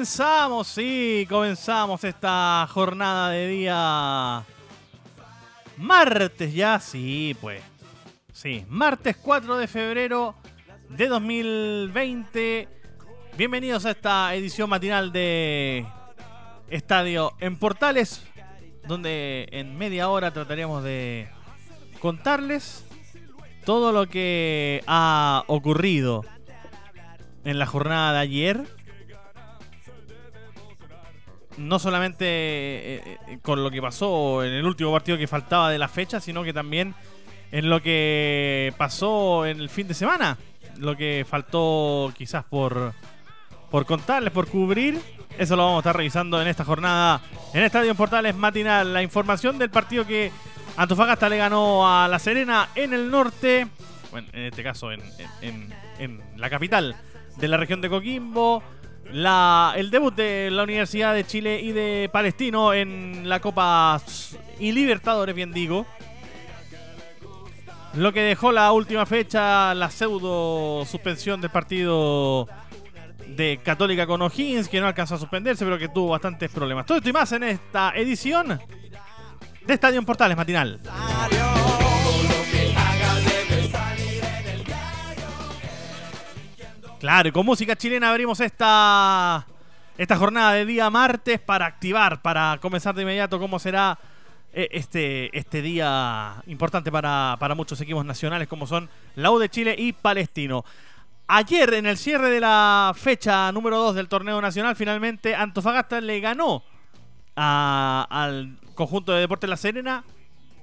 Comenzamos, sí, comenzamos esta jornada de día martes ya, sí, pues. Sí, martes 4 de febrero de 2020. Bienvenidos a esta edición matinal de Estadio en Portales, donde en media hora trataremos de contarles todo lo que ha ocurrido en la jornada de ayer no solamente eh, eh, con lo que pasó en el último partido que faltaba de la fecha, sino que también en lo que pasó en el fin de semana. Lo que faltó quizás por, por contarles, por cubrir. Eso lo vamos a estar revisando en esta jornada en Estadio Portales Matinal. La información del partido que Antofagasta le ganó a La Serena en el norte. Bueno, en este caso en, en la capital de la región de Coquimbo la, el debut de la Universidad de Chile y de Palestino en la Copa y Libertadores, bien digo. Lo que dejó la última fecha, la pseudo suspensión del partido de Católica con O'Higgins, que no alcanzó a suspenderse, pero que tuvo bastantes problemas. Todo esto y más en esta edición de Estadio Portales Matinal. Claro, y con música chilena abrimos esta, esta jornada de día martes para activar, para comenzar de inmediato cómo será eh, este, este día importante para, para muchos equipos nacionales como son la U de Chile y Palestino. Ayer, en el cierre de la fecha número 2 del torneo nacional, finalmente Antofagasta le ganó al conjunto de Deportes La Serena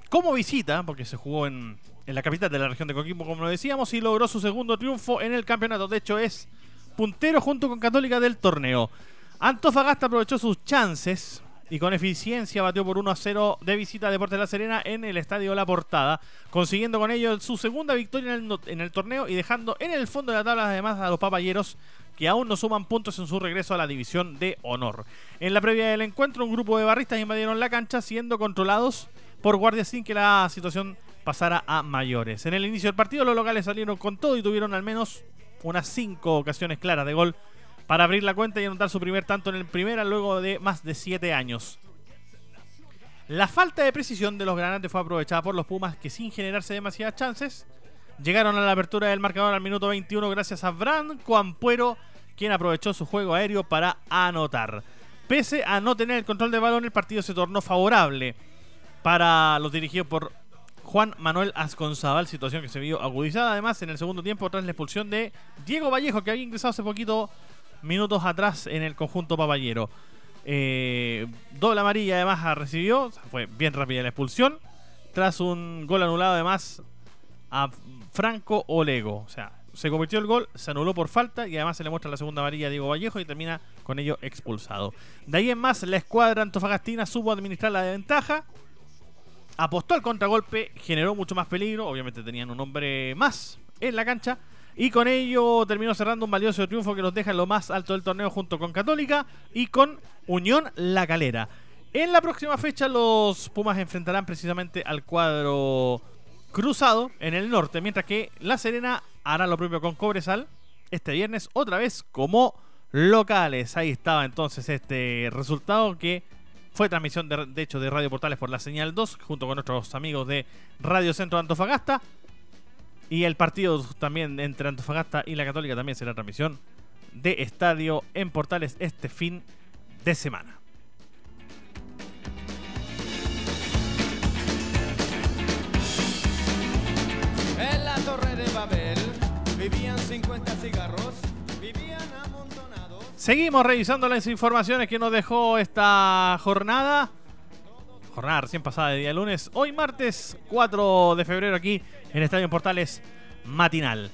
como visita, porque se jugó en, en la capital de la región de Coquimbo, como lo decíamos, y logró su segundo triunfo en el campeonato. De hecho, es puntero junto con Católica del torneo. Antofagasta aprovechó sus chances y con eficiencia batió por 1 a 0 de visita a Deportes de La Serena en el Estadio La Portada, consiguiendo con ello su segunda victoria en el, en el, torneo y dejando en el fondo de la tabla además a los papayeros que aún no suman puntos en su regreso a la división de honor. En la previa del encuentro, un grupo de barristas invadieron la cancha siendo controlados por guardias sin que la situación pasara a mayores. En el inicio del partido los locales salieron con todo y tuvieron al menos unas cinco ocasiones claras de gol para abrir la cuenta y anotar su primer tanto en el primera luego de más de siete años. La falta de precisión de los granates fue aprovechada por los Pumas que sin generarse demasiadas chances llegaron a la apertura del marcador al minuto 21 gracias a Branco Ampuero quien aprovechó su juego aéreo para anotar. Pese a no tener el control de balón el partido se tornó favorable para los dirigidos por Juan Manuel Asconzabal, situación que se vio agudizada además en el segundo tiempo tras la expulsión de Diego Vallejo, que había ingresado hace poquito minutos atrás en el conjunto papayero. Eh, doble amarilla además recibió, fue bien rápida la expulsión, tras un gol anulado además a Franco Olego. O sea, se convirtió el gol, se anuló por falta y además se le muestra la segunda amarilla a Diego Vallejo y termina con ello expulsado. De ahí en más, la escuadra antofagastina supo administrar la ventaja apostó al contragolpe, generó mucho más peligro, obviamente tenían un hombre más en la cancha y con ello terminó cerrando un valioso triunfo que los deja en lo más alto del torneo junto con Católica y con Unión La Calera. En la próxima fecha los Pumas enfrentarán precisamente al cuadro cruzado en el norte, mientras que La Serena hará lo propio con Cobresal este viernes otra vez como locales. Ahí estaba entonces este resultado que fue transmisión de, hecho de Radio Portales por la señal 2, junto con nuestros amigos de Radio Centro Antofagasta. Y el partido también entre Antofagasta y la Católica también será transmisión de estadio en Portales este fin de semana. En la torre de Babel vivían 50 cigarros, Seguimos revisando las informaciones que nos dejó esta jornada. jornada recién pasada de día lunes. Hoy martes 4 de febrero aquí en Estadio Portales matinal.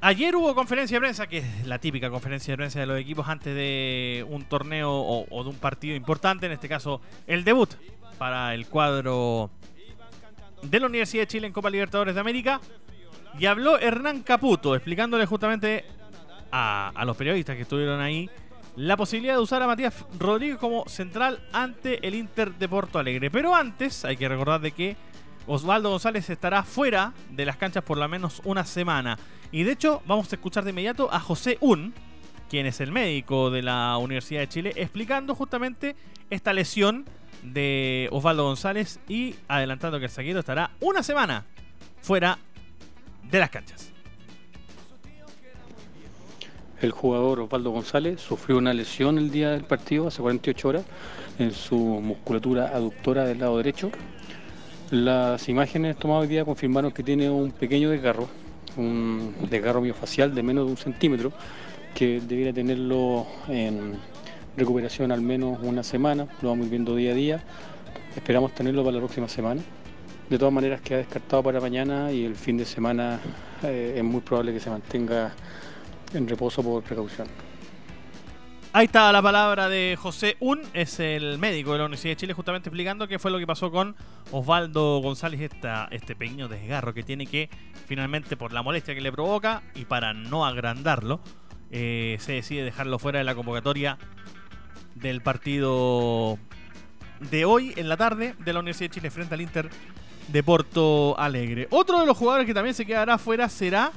Ayer hubo conferencia de prensa, que es la típica conferencia de prensa de los equipos antes de un torneo o, de un partido importante, en este caso el debut para el cuadro de la Universidad de Chile en Copa Libertadores de América. Y habló Hernán Caputo explicándole justamente a, los periodistas que estuvieron ahí la posibilidad de usar a Matías Rodríguez como central ante el Inter de Porto Alegre. Pero antes hay que recordar de que Osvaldo González estará fuera de las canchas por lo menos una semana. Y de hecho vamos a escuchar de inmediato a José Un, quien es el médico de la Universidad de Chile, explicando justamente esta lesión de Osvaldo González y adelantando que el zaguero estará una semana fuera de las canchas. El jugador Osvaldo González sufrió una lesión el día del partido, hace 48 horas, en su musculatura aductora del lado derecho. Las imágenes tomadas hoy día confirmaron que tiene un pequeño desgarro, un desgarro miofacial de menos de un centímetro, que debiera tenerlo en recuperación al menos una semana, lo vamos viendo día a día. Esperamos tenerlo para la próxima semana. De todas maneras queda descartado para mañana y el fin de semana eh, es muy probable que se mantenga en reposo por precaución. Ahí está la palabra de José Un, es el médico de la Universidad de Chile, justamente explicando qué fue lo que pasó con Osvaldo González, esta, este pequeño desgarro que tiene que finalmente por la molestia que le provoca y para no agrandarlo, eh, se decide dejarlo fuera de la convocatoria del partido de hoy en la tarde de la Universidad de Chile frente al Inter de Porto Alegre. Otro de los jugadores que también se quedará fuera será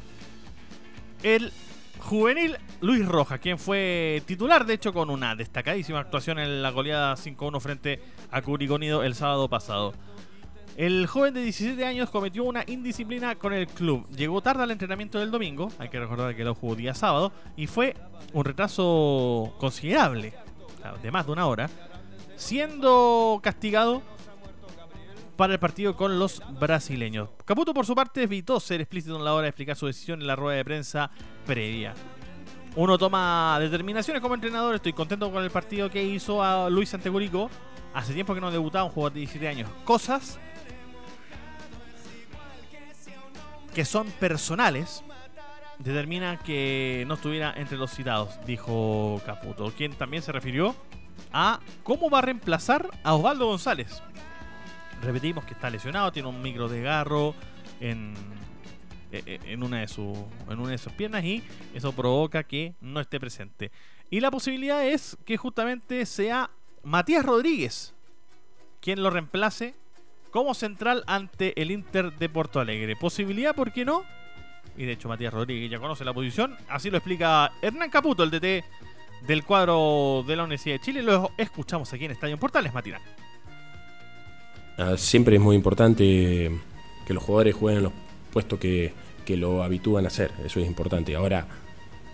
el juvenil Luis Rojas, quien fue titular, de hecho, con una destacadísima actuación en la goleada 5-1 frente a Curiconido el sábado pasado. El joven de 17 años cometió una indisciplina con el club. Llegó tarde al entrenamiento del domingo, hay que recordar que lo jugó día sábado, y fue un retraso considerable, de más de una hora, siendo castigado para el partido con los brasileños. Caputo, por su parte, evitó ser explícito en la hora de explicar su decisión en la rueda de prensa previa. Uno toma determinaciones como entrenador. Estoy contento con el partido que hizo a Luis Santegurico. Hace tiempo que no debutaba un jugador de 17 años. Cosas que son personales determinan que no estuviera entre los citados, dijo Caputo, quien también se refirió a cómo va a reemplazar a Osvaldo González. Repetimos que está lesionado, tiene un micro desgarro en eh, eh, en una, de en una de sus piernas y eso provoca que no esté presente. Y la posibilidad es que justamente sea Matías Rodríguez quien lo reemplace como central ante el Inter de Porto Alegre. Posibilidad, ¿por qué no? Y de hecho Matías Rodríguez ya conoce la posición. Así lo explica Hernán Caputo, el DT del cuadro de la Universidad de Chile. Lo escuchamos aquí en Estadio Portales Matinal. Ah, siempre es muy importante que los jugadores jueguen en los puesto que, lo habitúan a hacer, eso es importante. Ahora,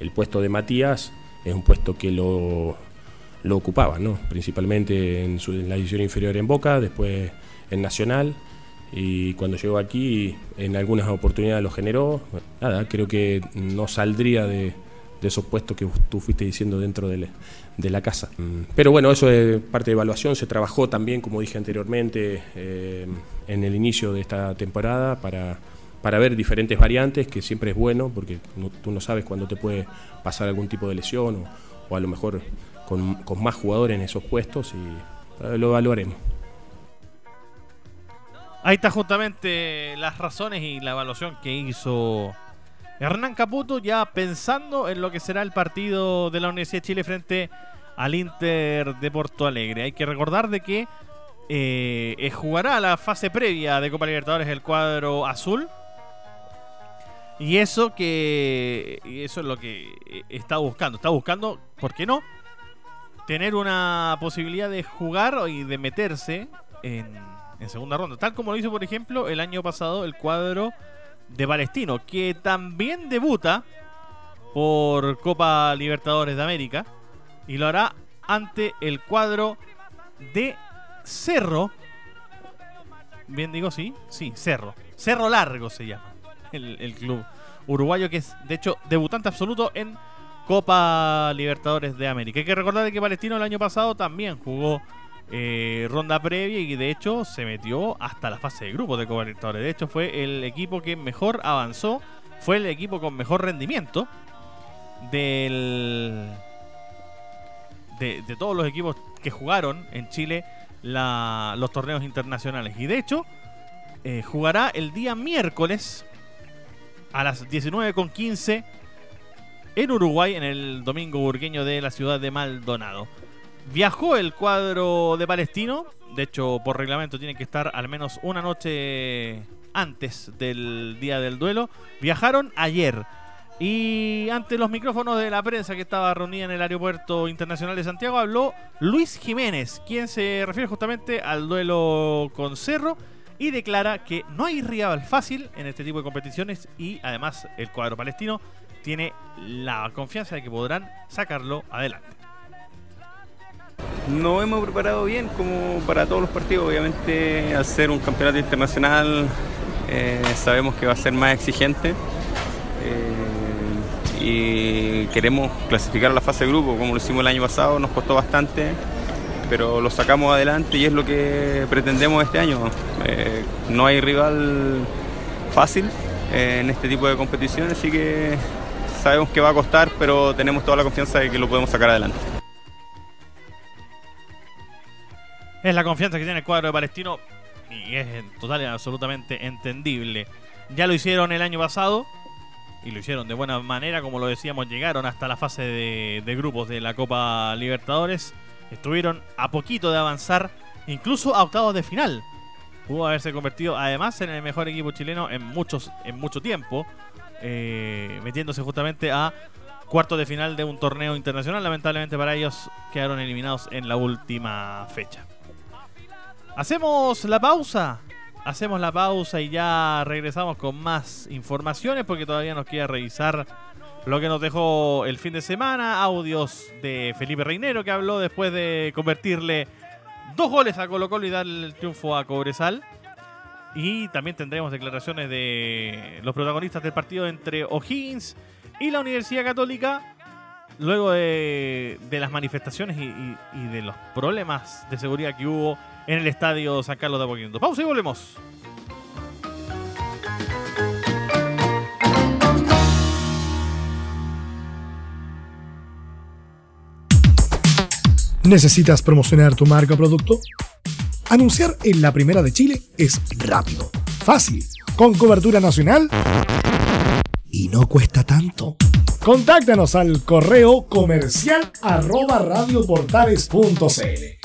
el puesto de Matías es un puesto que lo, lo ocupaba, ¿no? principalmente en, en la división inferior en Boca, después en Nacional y cuando llegó aquí en algunas oportunidades lo generó. Nada, creo que no saldría de, esos puestos que tú fuiste diciendo dentro de, la casa. Pero bueno, eso es parte de evaluación, se trabajó también, como dije anteriormente, eh, en el inicio de esta temporada para para ver diferentes variantes, que siempre es bueno, porque tú no sabes cuándo te puede pasar algún tipo de lesión o, a lo mejor con, más jugadores en esos puestos y eh, lo evaluaremos. Ahí está justamente las razones y la evaluación que hizo Hernán Caputo ya pensando en lo que será el partido de la Universidad de Chile frente al Inter de Porto Alegre. Hay que recordar de que eh, jugará la fase previa de Copa Libertadores el cuadro azul y eso que. eso es lo que eh, está buscando. Está buscando, ¿por qué no? Tener una posibilidad de jugar y de meterse en, en segunda ronda. Tal como lo hizo, por ejemplo, el año pasado el cuadro de Palestino, que también debuta por Copa Libertadores de América. Y lo hará ante el cuadro de Cerro. Bien digo, sí, sí, Cerro. Cerro Largo se llama el, club uruguayo, que es de hecho debutante absoluto en Copa Libertadores de América. Hay que recordar que Palestino el año pasado también jugó eh, ronda previa y de hecho se metió hasta la fase de grupos de Copa. De hecho fue el equipo que mejor avanzó, fue el equipo con mejor rendimiento de, todos los equipos que jugaron en Chile los torneos internacionales. Y de hecho eh, jugará el día miércoles a las 19.15 en Uruguay, en el domingo burgueño de la ciudad de Maldonado. Viajó el cuadro de Palestino, de hecho por reglamento tiene que estar al menos una noche antes del día del duelo. Viajaron ayer y ante los micrófonos de la prensa que estaba reunida en el Aeropuerto Internacional de Santiago habló Luis Jiménez, quien se refiere justamente al duelo con Cerro y declara que no hay rival fácil en este tipo de competiciones y además el cuadro palestino tiene la confianza de que podrán sacarlo adelante. Nos hemos preparado bien como para todos los partidos. Obviamente, al ser un campeonato internacional, eh, sabemos que va a ser más exigente. eh, y queremos clasificar a la fase de grupo, como lo hicimos el año pasado, nos costó bastante, pero lo sacamos adelante y es lo que pretendemos este año. Eh, no hay rival fácil en este tipo de competiciones, así que sabemos que va a costar, pero tenemos toda la confianza de que lo podemos sacar adelante. Es la confianza que tiene el cuadro de Palestino y es total y absolutamente entendible. Ya lo hicieron el año pasado y lo hicieron de buena manera, como lo decíamos, llegaron hasta la fase de, de grupos de la Copa Libertadores. Estuvieron a poquito de avanzar, incluso a octavos de final. Pudo haberse convertido además en el mejor equipo chileno en muchos en mucho tiempo, eh, metiéndose justamente a cuartos de final de un torneo internacional. Lamentablemente para ellos quedaron eliminados en la última fecha. Hacemos la pausa. Hacemos la pausa y ya regresamos con más informaciones porque todavía nos queda revisar lo que nos dejó el fin de semana. Audios de Felipe Reinero que habló después de convertirle dos goles a Colo Colo y darle el triunfo a Cobresal. Y también tendremos declaraciones de los protagonistas del partido entre O'Higgins y la Universidad Católica. Luego de, de las manifestaciones y- y de los problemas de seguridad que hubo en el estadio San Carlos de Apoquindo. Pausa y volvemos. ¿Necesitas promocionar tu marca o producto? Anunciar en la primera de Chile es rápido, fácil, con cobertura nacional y no cuesta tanto. Contáctanos al correo comercial arroba radioportales.cl.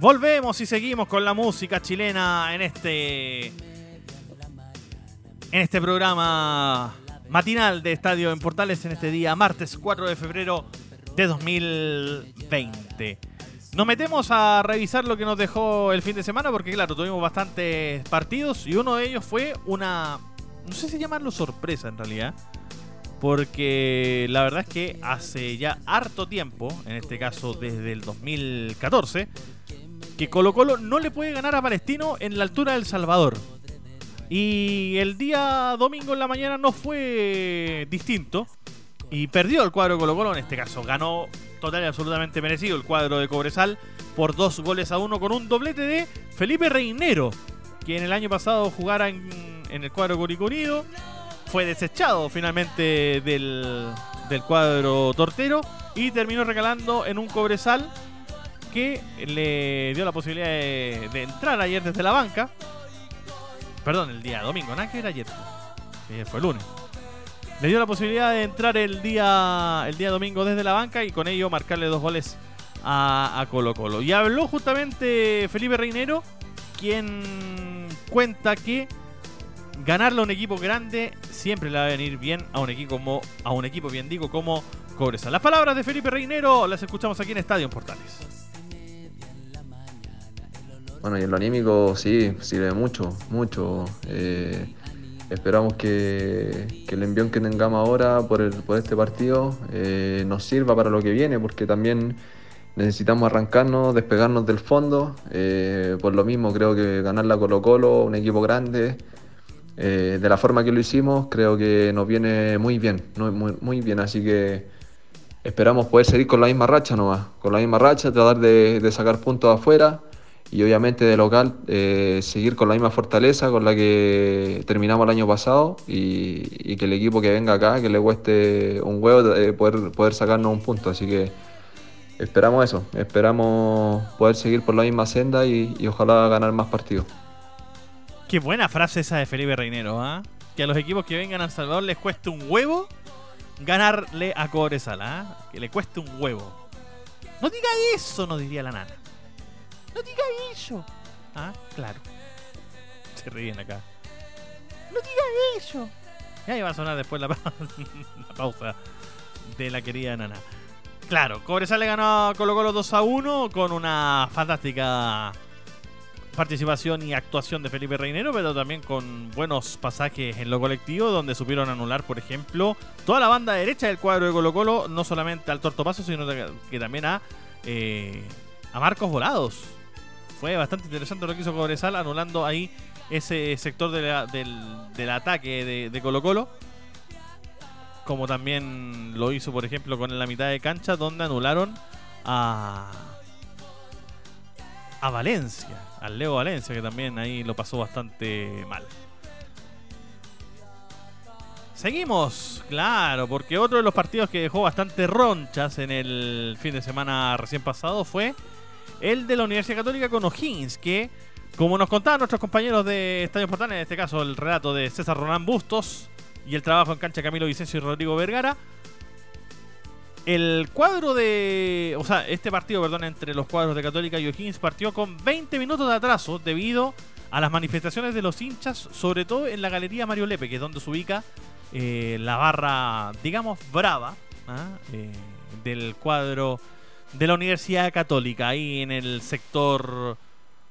Volvemos y seguimos con la música chilena en este en este programa matinal de Estadio en Portales en este día martes 4 de febrero de 2020. Nos metemos a revisar lo que nos dejó el fin de semana porque claro, tuvimos bastantes partidos y uno de ellos fue una no sé si llamarlo sorpresa en realidad, porque la verdad es que hace ya harto tiempo, en este caso desde el 2014, que Colo Colo no le puede ganar a Palestino en la altura del Salvador. Y el día domingo en la mañana no fue distinto. Y perdió el cuadro de Colo Colo, en este caso ganó total y absolutamente merecido el cuadro de Cobresal por dos goles a uno con un doblete de Felipe Reinero, que en el año pasado jugara en, el cuadro Curicunido. Fue desechado finalmente del, del cuadro tortero y terminó regalando en un Cobresal que le dio la posibilidad de, entrar ayer desde la banca. Perdón, el día domingo, nada que era ayer. Fue lunes. Le dio la posibilidad de entrar el día, el día domingo desde la banca y con ello marcarle dos goles a, Colo Colo. Y habló justamente Felipe Reinero, quien cuenta que ganarle a un equipo grande siempre le va a venir bien a un equipo como a un equipo bien digo como Cobresal. Las palabras de Felipe Reinero las escuchamos aquí en Estadio Portales. Bueno, y en lo anímico sí, sirve mucho, mucho. Eh, esperamos que, que el envión que tengamos ahora por, el, por este partido eh, nos sirva para lo que viene, porque también necesitamos arrancarnos, despegarnos del fondo. Eh, por lo mismo creo que ganar la Colo Colo, un equipo grande, de la forma que lo hicimos, creo que nos viene muy bien, muy bien. Así que esperamos poder seguir con la misma racha nomás, con la misma racha, tratar de, de sacar puntos afuera y obviamente de local eh, seguir con la misma fortaleza con la que terminamos el año pasado y, que el equipo que venga acá, que le cueste un huevo, eh, poder, poder sacarnos un punto. Así que esperamos eso, esperamos poder seguir por la misma senda y, ojalá ganar más partidos. Qué buena frase esa de Felipe Reinero, ¿ah? Que a los equipos que vengan a El Salvador les cueste un huevo ganarle a Cobresal, ¿ah? Que le cueste un huevo. No diga eso, no diría la nana. No diga eso. Ah, claro. Se ríen acá. No diga eso. Ya iba a sonar después la, pa- la pausa de la querida nana. Claro, Cobresal le ganó Colo Colo 2 a 1 con una fantástica participación y actuación de Felipe Reinero, pero también con buenos pasajes en lo colectivo, donde supieron anular, por ejemplo, toda la banda derecha del cuadro de Colo Colo, no solamente al Tortopaso, sino que también a, eh, a Marcos Volados. Fue bastante interesante lo que hizo Cobresal, anulando ahí ese sector del, del ataque de, de Colo Colo. Como también lo hizo, por ejemplo, con la mitad de cancha, donde anularon a, a Valencia, al Leo Valencia, que también ahí lo pasó bastante mal. Seguimos, claro, porque otro de los partidos que dejó bastante ronchas en el fin de semana recién pasado fue el de la Universidad Católica con O'Higgins, que, como nos contaban nuestros compañeros de Estadio Portales, en este caso el relato de César Ronán Bustos y el trabajo en cancha Camilo Vicencio y Rodrigo Vergara, el cuadro de. O sea, este partido, perdón, entre los cuadros de Católica y O'Higgins partió con 20 minutos de atraso debido a las manifestaciones de los hinchas, sobre todo en la galería Mario Lepe, que es donde se ubica eh, la barra, digamos, brava ¿ah? Eh, del cuadro de la Universidad Católica, ahí en el sector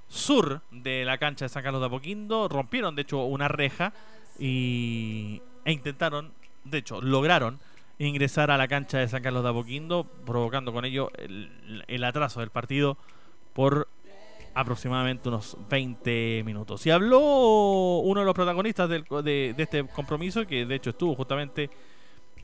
sur de la cancha de San Carlos de Apoquindo. Rompieron, de hecho, una reja y, e intentaron, de hecho, lograron ingresar a la cancha de San Carlos de Apoquindo, provocando con ello el, el atraso del partido por aproximadamente unos 20 minutos. Y habló uno de los protagonistas del- de, de este compromiso, que de hecho estuvo justamente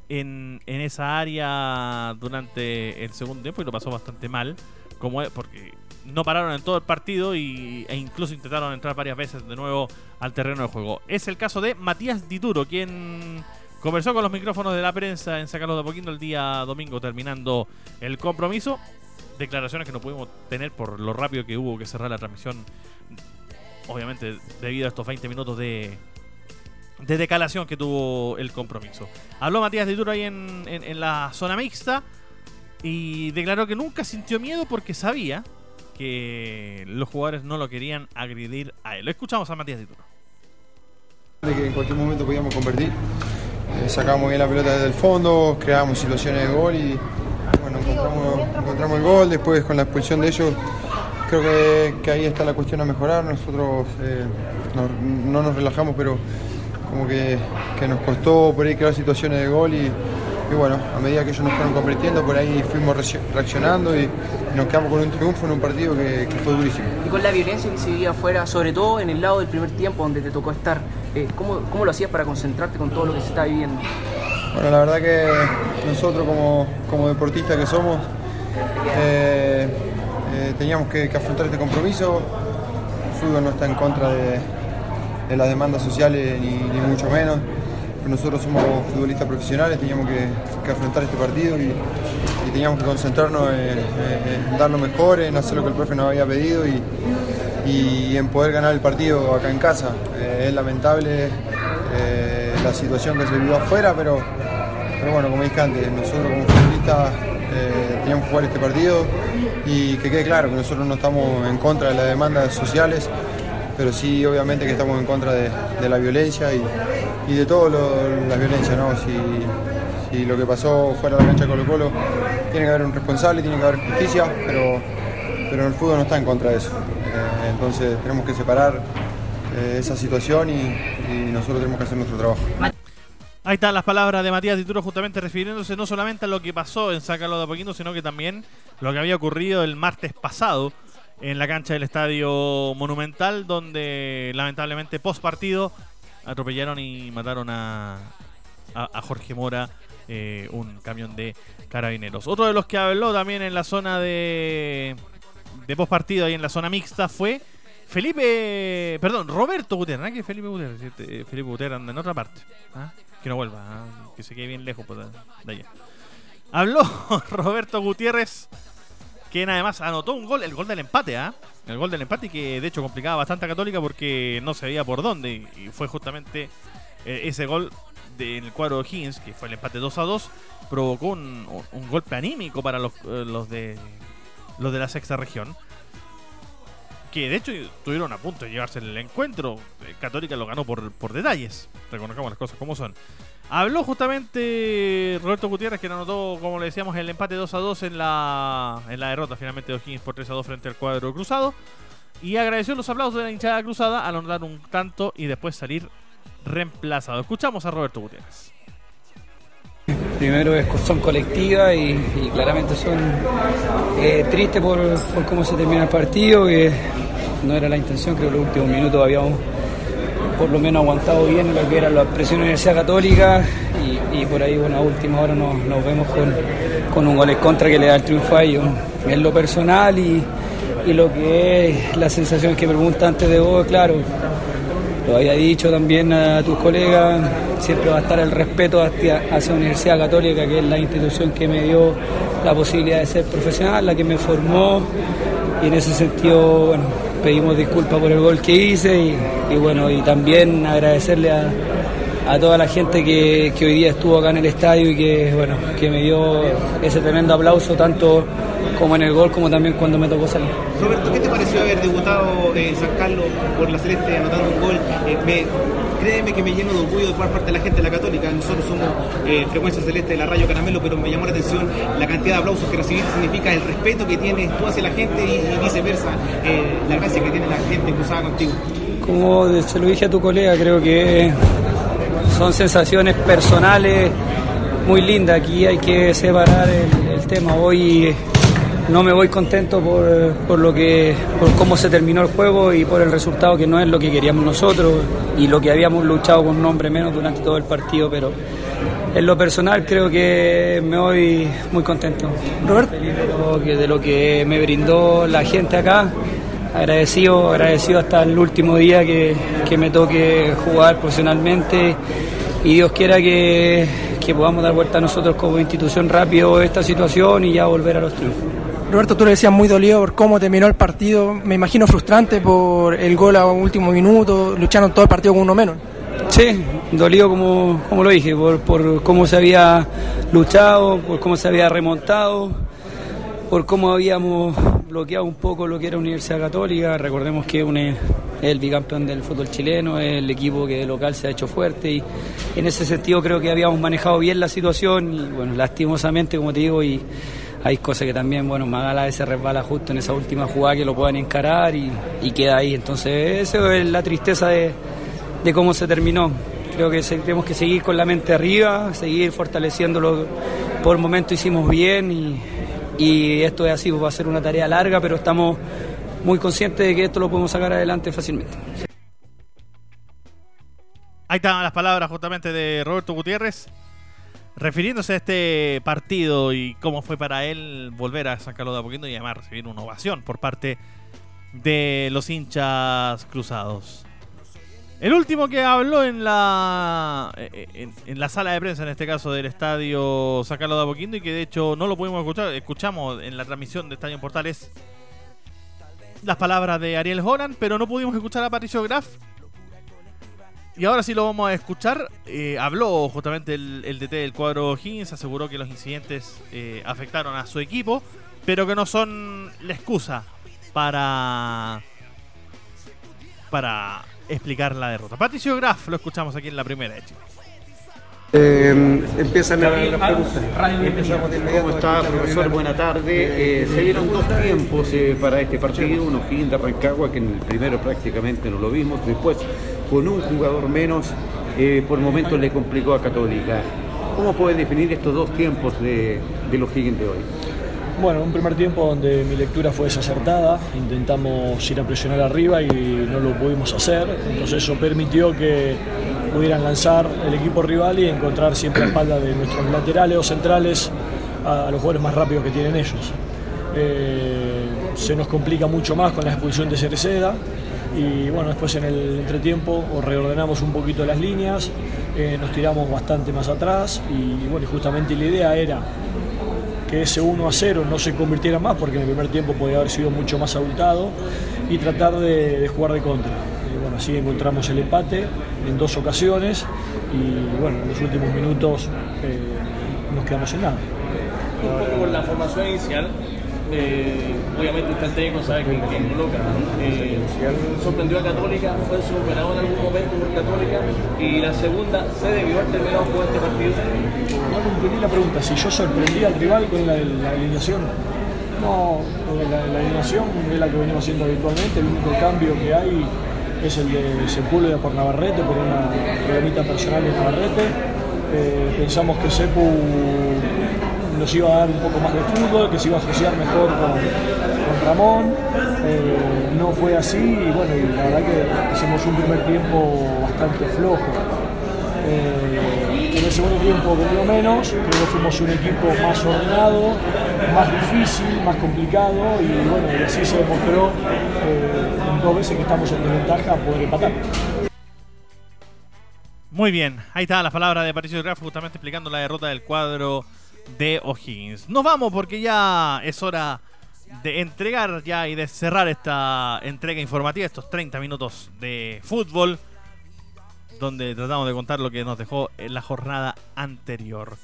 en, en esa área durante el segundo tiempo y lo pasó bastante mal, como porque no pararon en todo el partido y, e incluso intentaron entrar varias veces de nuevo al terreno de juego. Es el caso de Matías Dituro, quien conversó con los micrófonos de la prensa en San Carlos de Apoquindo el día domingo terminando el compromiso. Declaraciones que no pudimos tener por lo rápido que hubo que cerrar la transmisión. Obviamente debido a estos 20 minutos de, de decalación que tuvo el compromiso. Habló Matías Dituro ahí en, en- en la zona mixta y declaró que nunca sintió miedo porque sabía que los jugadores no lo querían agredir a él. Lo escuchamos a Matías de que en cualquier momento podíamos convertir. Eh, sacamos bien la pelota desde el fondo, creábamos situaciones de gol y bueno, encontramos, encontramos el gol. Después con la expulsión de ellos, creo que, que ahí está la cuestión a mejorar. Nosotros eh, no, no nos relajamos, pero como que, que nos costó por ahí crear situaciones de gol y, y bueno, a medida que ellos nos fueron convirtiendo, por ahí fuimos reaccio- reaccionando y, y nos quedamos con un triunfo en un partido que, que fue durísimo. Y con la violencia que se vivía afuera, sobre todo en el lado del primer tiempo donde te tocó estar, eh, ¿cómo, ¿cómo lo hacías para concentrarte con todo lo que se está viviendo? Bueno, la verdad que nosotros como, como deportistas que somos, eh, eh, teníamos que, que afrontar este compromiso. El fútbol no está en contra de, de las demandas sociales ni, mucho menos. Nosotros somos futbolistas profesionales, teníamos que, que afrontar este partido y, teníamos que concentrarnos en, en- en dar lo mejor, en hacer lo que el profe nos había pedido y, y en poder ganar el partido acá en casa. Eh, es lamentable eh, la situación que se vivió afuera, pero, pero bueno, como dije antes, nosotros como futbolistas eh, teníamos que jugar este partido y que quede claro que nosotros no estamos en contra de las demandas sociales, pero sí obviamente que estamos en contra de, la violencia y, de todas las violencias, ¿no? Si, lo que pasó fuera de la cancha de Colo Colo, tiene que haber un responsable, tiene que haber justicia, pero, pero el fútbol no está en contra de eso. Eh, entonces tenemos que separar eh, esa situación y, nosotros tenemos que hacer nuestro trabajo. Ahí están las palabras de Matías Dituro justamente refiriéndose no solamente a lo que pasó en Sácalo de Apoquindo, sino que también lo que había ocurrido el martes pasado en la cancha del Estadio Monumental, donde lamentablemente post partido atropellaron y mataron a, Jorge Mora, eh, un camión de carabineros. Otro de los que habló también en la zona de, post partido y en la zona mixta fue Felipe, perdón, Roberto Gutiérrez, ¿no? que Felipe Gutiérrez, este, eh, Felipe Gutiérrez anda en otra parte, ¿ah? que no vuelva, ¿ah? que se quede bien lejos pues, de de allá. Habló Roberto Gutiérrez, quien además anotó un gol, el gol del empate, ¿ah? El gol del empate que de hecho complicaba bastante a Católica porque no se veía por dónde y fue justamente eh, ese gol del cuadro de Higgins, que fue el empate 2 a 2, provocó un, golpe anímico para los, eh, los de los de la sexta región que de hecho estuvieron a punto de llevarse el encuentro. Eh, Católica lo ganó por, por detalles. Reconozcamos las cosas como son. Habló justamente Roberto Gutiérrez, que anotó, como le decíamos, el empate 2 a 2 en la, en la derrota finalmente de O'Higgins por 3 a 2 frente al cuadro cruzado. Y agradeció los aplausos de la hinchada cruzada al anotar un tanto y después salir reemplazado. Escuchamos a Roberto Gutiérrez. Primero son colectivas y, y claramente son eh, tristes por, por cómo se termina el partido, que no era la intención, creo que los últimos minutos habíamos por lo menos aguantado bien lo que era la presión de la Universidad Católica y, por ahí bueno, a última hora nos, vemos con, con un gol en contra que le da el triunfo a ellos. En lo personal y, y lo que es la sensación que pregunta antes de vos, claro, lo había dicho también a tus colegas, siempre va a estar el respeto hacia, hacia la Universidad Católica, que es la institución que me dio la posibilidad de ser profesional, la que me formó, y en ese sentido, bueno, pedimos disculpas por el gol que hice y, bueno, y también agradecerle a, toda la gente que, hoy día estuvo acá en el estadio y que, bueno, que me dio ese tremendo aplauso, tanto como en el gol como también cuando me tocó salir. Roberto, ¿qué te pareció haber debutado en San Carlos por la Celeste anotando un gol? Eh, me- créeme que me lleno de orgullo de formar parte de la gente de la Católica. Nosotros somos eh, Frecuencia Celeste de la Rayo Caramelo, pero me llamó la atención la cantidad de aplausos que recibiste. Significa el respeto que tienes tú hacia la gente y, viceversa, eh, la gracia que tiene la gente cruzada contigo. Como se lo dije a tu colega, creo que son sensaciones personales muy lindas. Aquí hay que separar el tema. Hoy no me voy contento por, por lo que, por cómo se terminó el juego y por el resultado que no es lo que queríamos nosotros y lo que habíamos luchado con un hombre menos durante todo el partido, pero en lo personal creo que me voy muy contento. Roberto, de lo que, de lo que me brindó la gente acá agradecido, agradecido hasta el último día que, que me toque jugar profesionalmente y Dios quiera que, que podamos dar vuelta a nosotros como institución rápido esta situación y ya volver a los triunfos. Roberto, tú le decías muy dolido por cómo terminó el partido. Me imagino frustrante por el gol a último minuto. Lucharon todo el partido con uno menos. Sí, dolido como, como lo dije, por, por cómo se había luchado, por cómo se había remontado, por cómo habíamos bloqueado un poco lo que era Universidad Católica. Recordemos que es el bicampeón del fútbol chileno, es el equipo que de local se ha hecho fuerte y en ese sentido creo que habíamos manejado bien la situación y bueno, lastimosamente como te digo y hay cosas que también, bueno, Magala se resbala justo en esa última jugada que lo puedan encarar y, queda ahí. Entonces, eso es la tristeza de, de cómo se terminó. Creo que tenemos que seguir con la mente arriba, seguir fortaleciéndolo. Por el momento hicimos bien y, y esto es así, va a ser una tarea larga, pero estamos muy conscientes de que esto lo podemos sacar adelante fácilmente. Ahí están las palabras justamente de Roberto Gutiérrez, refiriéndose a este partido y cómo fue para él volver a San Carlos de Apoquindo y además recibir una ovación por parte de los hinchas cruzados. El último que habló en la en, en, la sala de prensa, en este caso del estadio San Carlos de Apoquindo, y que de hecho no lo pudimos escuchar, escuchamos en la transmisión de Estadio Portales las palabras de Ariel Holland, pero no pudimos escuchar a Patricio Graf. Y ahora sí lo vamos a escuchar. Eh, habló justamente el, el, DT del cuadro Higgins, aseguró que los incidentes eh, afectaron a su equipo, pero que no son la excusa para para explicar la derrota. Patricio Graf lo escuchamos aquí en la primera de Chile. Eh, empiezan las preguntas. ¿Cómo está, profesor? Buena tarde. Eh, se dieron dos tiempos eh, para este partido. Uno Higgins de Rancagua, que en el primero prácticamente no lo vimos. Después, con un jugador menos, eh, por momentos le complicó a Católica. ¿Cómo puede definir estos dos tiempos de, los Higgins de hoy? Bueno, un primer tiempo donde mi lectura fue desacertada, intentamos ir a presionar arriba y no lo pudimos hacer, entonces eso permitió que pudieran lanzar el equipo rival y encontrar siempre a espalda de nuestros laterales o centrales a, a los jugadores más rápidos que tienen ellos. Eh, se nos complica mucho más con la expulsión de Cereceda y bueno, después en el entretiempo reordenamos un poquito las líneas, eh, nos tiramos bastante más atrás y bueno, justamente la idea era que ese 1 a 0 no se convirtiera más, porque en el primer tiempo podía haber sido mucho más abultado, y tratar de, jugar de contra. Bueno, así encontramos el empate en dos ocasiones, y bueno, en los últimos minutos eh, nos quedamos sin nada. Un poco con la formación inicial, eh, obviamente está el técnico, sabe quién, quién coloca. Eh, sorprendió a Católica, fue superado en algún momento por Católica. Y la segunda, ¿se debió haber terminado con este partido? No entendí la pregunta, si yo sorprendí al rival con la, la alineación. No, la, la, alineación es la que venimos haciendo habitualmente, el único cambio que hay es el de Sepúlveda por Navarrete, por una problemita personal de Navarrete. Eh, pensamos que Sepu nos iba a dar un poco más de fútbol, que se iba a asociar mejor con, Ramón. Eh, no fue así y bueno, la verdad que hicimos un primer tiempo bastante flojo. Eh, en el segundo tiempo lo menos, creo que fuimos un equipo más ordenado, más difícil, más complicado y bueno, y así se demostró eh, dos veces que estamos en desventaja poder empatar. Muy bien, ahí está las palabras de Patricio Graf justamente explicando la derrota del cuadro de O'Higgins. Nos vamos porque ya es hora de entregar ya y de cerrar esta entrega informativa, estos 30 minutos de fútbol, donde tratamos de contar lo que nos dejó en la jornada anterior.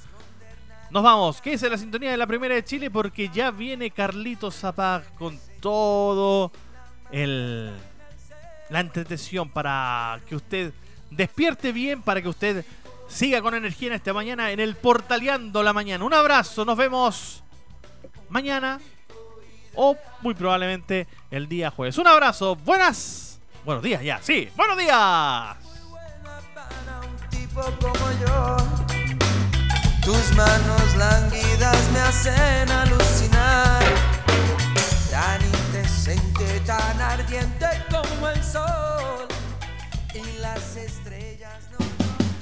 Nos vamos, que es la sintonía de la primera de Chile porque ya viene Carlitos Zapag con todo el la entretención para que usted despierte bien, para que usted siga con energía en esta mañana en el Portaleando la Mañana. Un abrazo, nos vemos mañana o muy probablemente el día jueves. Un abrazo, buenas. Buenos días ya, sí, buenos días. como yo. Tus manos languidas me hacen alucinar. Tan indecente, tan ardiente como el sol.